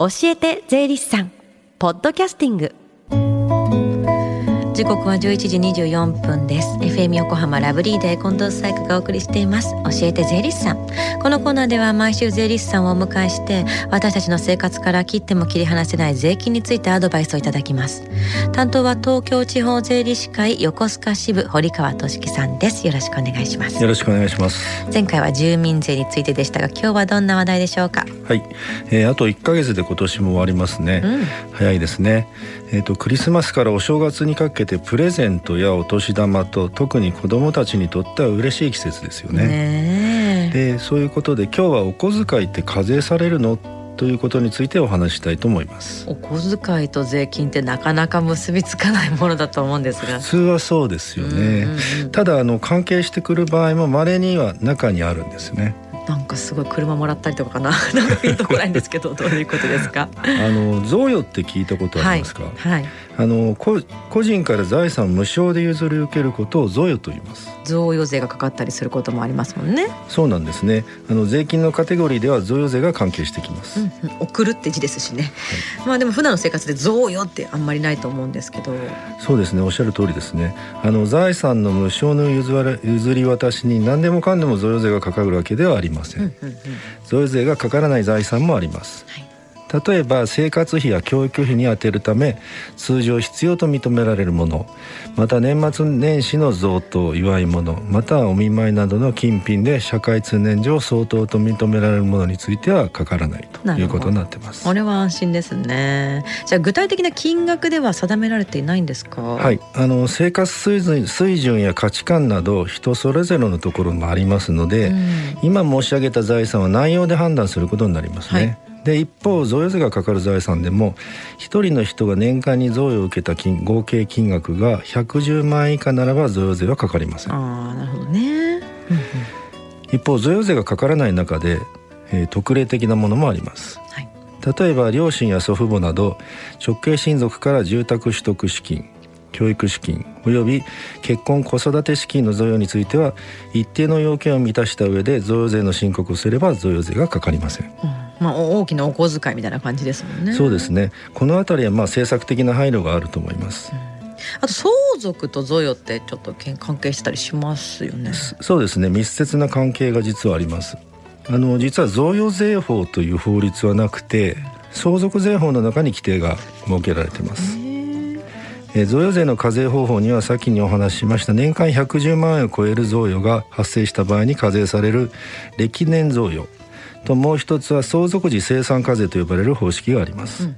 教えて税理士さん。ポッドキャスティング。時刻は11時24分です。FM 横浜ラブリーで近藤彩花がお送りしています。教えて税理士さん。このコーナーでは毎週税理士さんをお迎えして私たちの生活から切っても切り離せない税金についてアドバイスをいただきます。担当は東京地方税理士会横須賀支部堀川俊樹さんです。よろしくお願いします。よろしくお願いします。前回は住民税についてでしたが今日はどんな話題でしょうか？はい、えー、あと1ヶ月で今年も終わりますね、うん、早いですね。えっ、ー、とクリスマスからお正月にかけてプレゼントやお年玉と特に子どもたちにとっては嬉しい季節ですよね。ねでそういうことで今日はお小遣いって課税されるの？ということについてお話したいと思います。お小遣いと税金ってなかなか結びつかないものだと思うんですが。普通はそうですよね、ただあの関係してくる場合も稀には中にあるんですね。なんかすごい車もらったりとかかな。なんかピンとこないんですけどどういうことですか？あの贈与って聞いたことありますか、はい、はい、あの個人から財産無償で譲り受けることを贈与と言います。贈与税がかかったりすることもありますもんね。そうなんですね。あの税金のカテゴリーでは贈与税が関係してきます、うんうん、送るって字ですしね、はい、まあでも普段の生活で贈与ってあんまりないと思うんですけど。そうですね。おっしゃる通りですね。あの財産の無償の譲り渡しに何でもかんでも贈与税がかかるわけではありません、うんうんうん、贈与税がかからない財産もあります、はい例えば生活費や教育費に充てるため通常必要と認められるものまた年末年始の贈答祝い物またはお見舞いなどの金品で社会通念上相当と認められるものについてはかからないということになってます。これは安心ですね。じゃあ具体的な金額では定められていないんですか？はい。あの生活水準水準や価値観など人それぞれのところもありますので、うん、今申し上げた財産は内容で判断することになりますね、はいで一方贈与税がかかる財産でも一人の人が年間に贈与を受けた金合計金額が110万円以下ならば贈与税はかかりません。あなるほどね、一方贈与税がかからない中で、えー、特例的なものもあります、はい、例えば両親や祖父母など直系親族から住宅取得資金教育資金および結婚子育て資金の贈与については一定の要件を満たした上で贈与税の申告をすれば贈与税がかかりません、うんまあ、大きなお小遣いみたいな感じですもんね。そうですね。このあたりはまあ政策的な配慮があると思います。うん、あと相続と贈与ってちょっと関係したりしますよね。そうですね。密接な関係が実はあります。あの実は贈与税法という法律はなくて、相続税法の中に規定が設けられています。え贈与税の課税方法には先にお話ししました年間110万円を超える贈与が発生した場合に課税される歴年贈与ともう一つは相続時生産課税と呼ばれる方式があります、うんう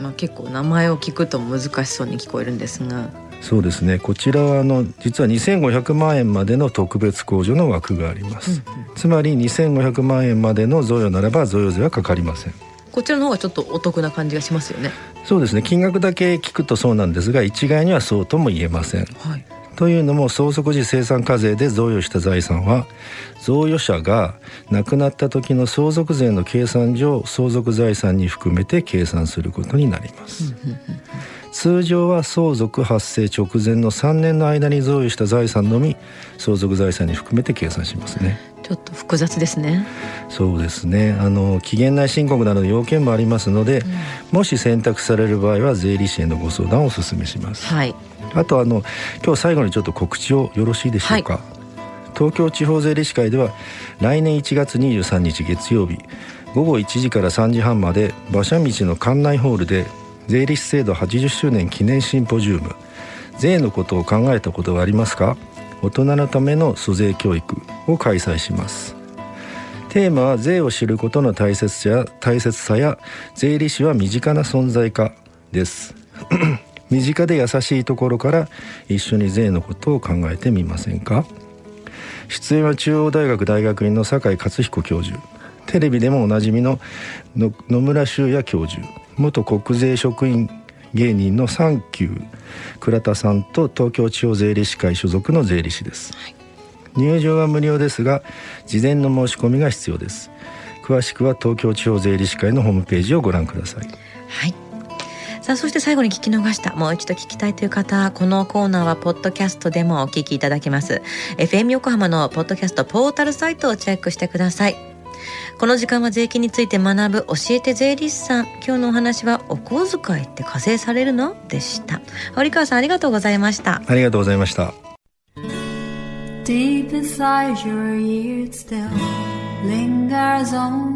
ん、まあ、結構名前を聞くと難しそうに聞こえるんですが。そうですね。こちらはあの実は2500万円までの特別控除の枠があります、うんうん、つまり2500万円までの贈与ならば贈与税はかかりません。こちらの方がちょっとお得な感じがしますよねそうですね金額だけ聞くとそうなんですが一概にはそうとも言えません、はいというのも相続時生産課税で贈与した財産は贈与者が亡くなった時の相続税の計算上相続財産に含めて計算することになります。通常は相続発生直前の3年の間に贈与した財産のみ相続財産に含めて計算しますね。ちょっと複雑ですね。そうですね。あの期限内申告などの要件もありますので、うん、もし選択される場合は税理士へのご相談をお勧めします。はい。あとあの今日最後にちょっと告知をよろしいでしょうか、はい、東京地方税理士会では来年1月23日月曜日午後1時から3時半まで馬車道の館内ホールで税理士制度80周年記念シンポジウム。税のことを考えたことがありますか？大人のための租税教育を開催します。テーマは税を知ることの大切さや大切さや税理士は身近な存在かです身近で優しいところから一緒に税のことを考えてみませんか？出演は中央大学大学院の酒井克彦教授。テレビでもおなじみの野村修也教授。元国税職員芸人のサンキュー。倉田さんと東京地方税理士会所属の税理士です、はい、入場は無料ですが事前の申し込みが必要です。詳しくは東京地方税理士会のホームページをご覧ください。はい。さあそして最後に聞き逃したもう一度聞きたいという方このコーナーはポッドキャストでもお聞きいただけます。FM 横浜のポッドキャストポータルサイトをチェックしてください。この時間は税金について学ぶ教えて税理士さん。今日のお話はお小遣いって課税されるの？でした。堀川さんありがとうございました。ありがとうございました。Deep inside your ears still lingers on. the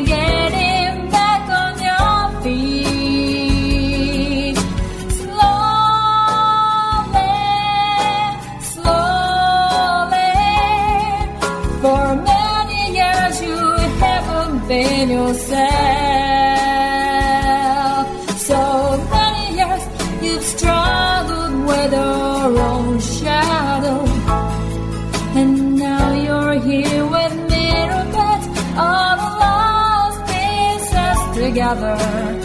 again. another.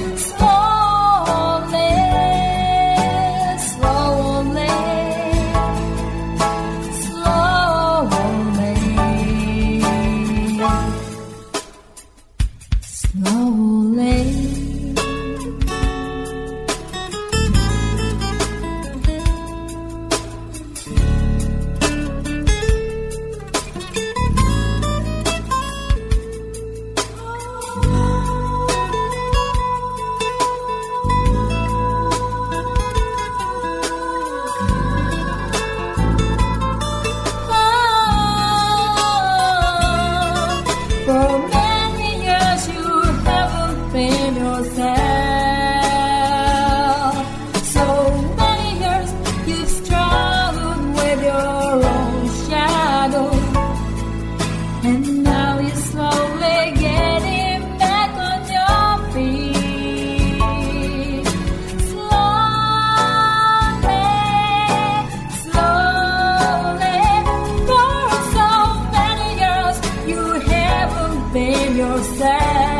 Been yourself.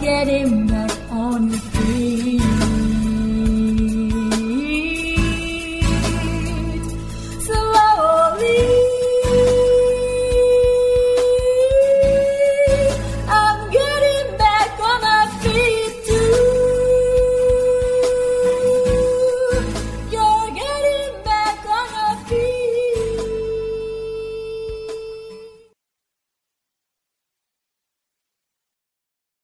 get him.